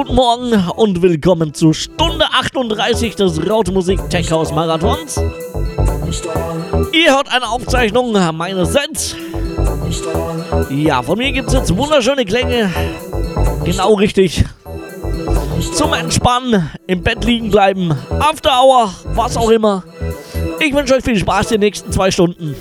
guten Morgen und willkommen zu Stunde 38 des Raute Tech House Marathons. Ihr hört eine Aufzeichnung meines Sets. Ja, von mir gibt es jetzt wunderschöne Klänge. Genau richtig. Zum Entspannen, im Bett liegen bleiben, After Hour, was auch immer. Ich wünsche euch viel Spaß die nächsten zwei Stunden.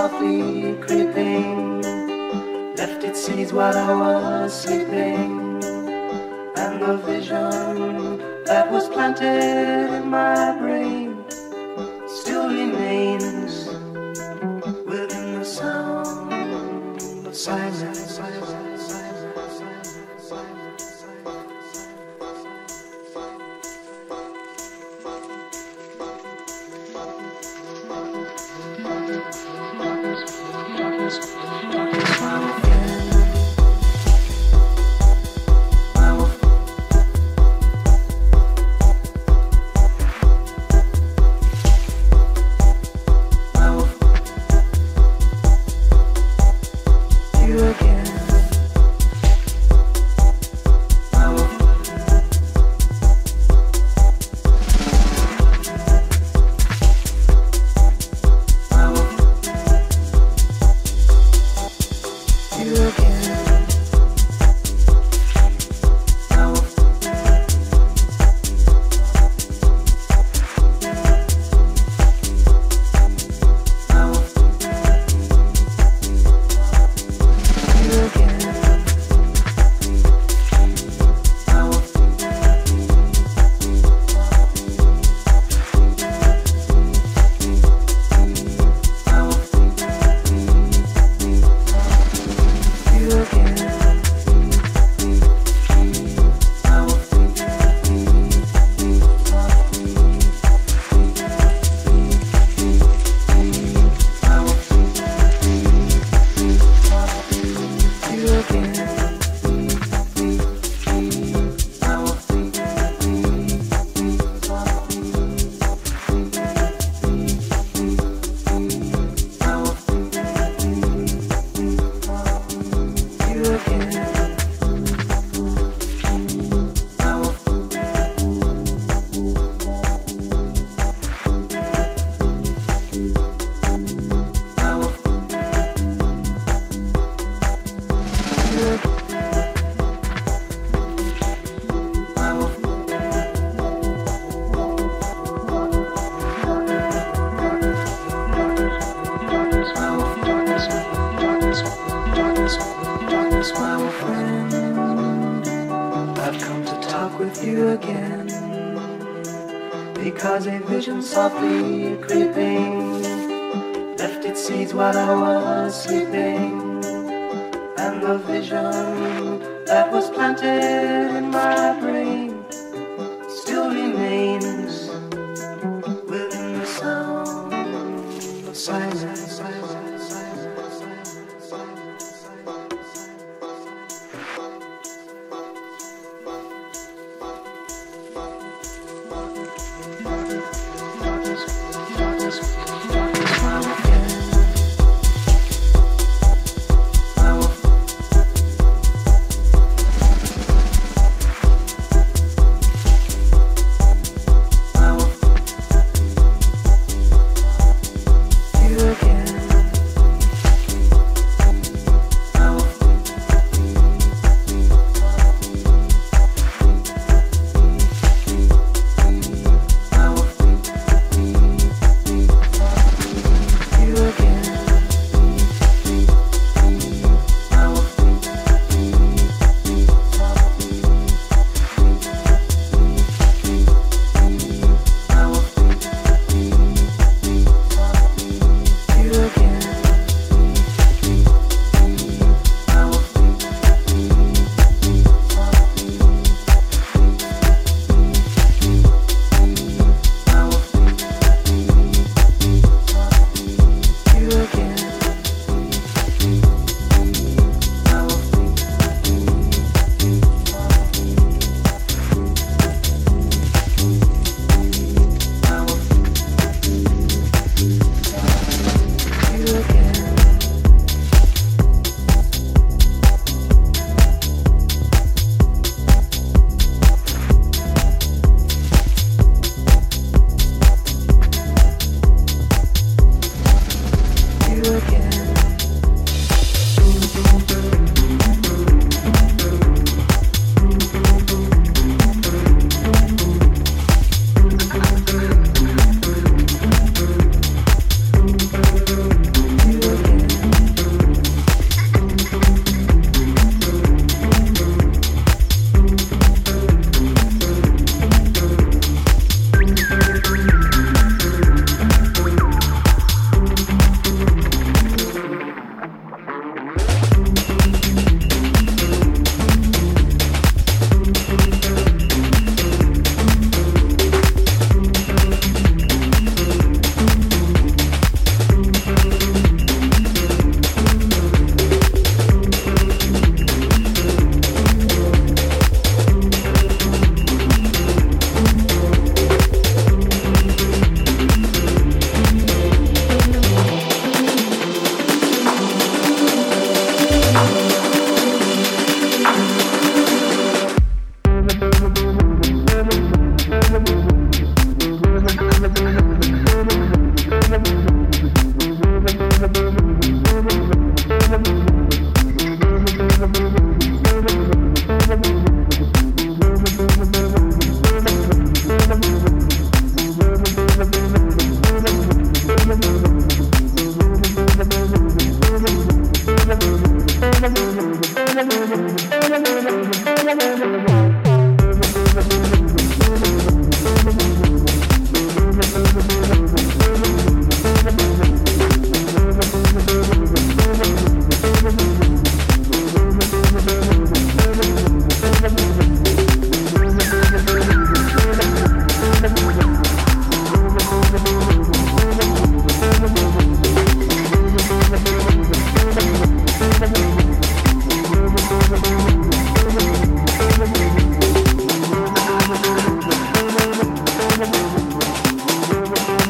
softly creeping, left its seeds while I was sleeping, and the vision that was planted.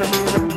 the moon.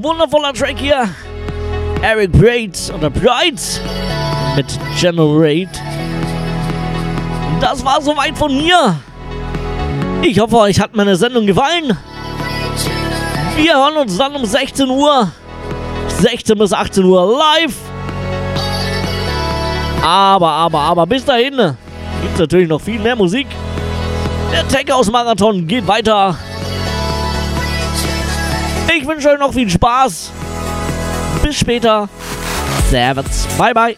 Wundervoller Track hier. Eric Braid oder Bright mit Generate. Das war soweit von mir. Ich hoffe, euch hat meine Sendung gefallen. Wir hören uns dann um 16 Uhr. 16 bis 18 Uhr live. Aber, aber, aber bis dahin gibt es natürlich noch viel mehr Musik. Der Tech House Marathon geht weiter. Wünsche euch noch viel Spaß. Bis später. Servus. Bye, bye.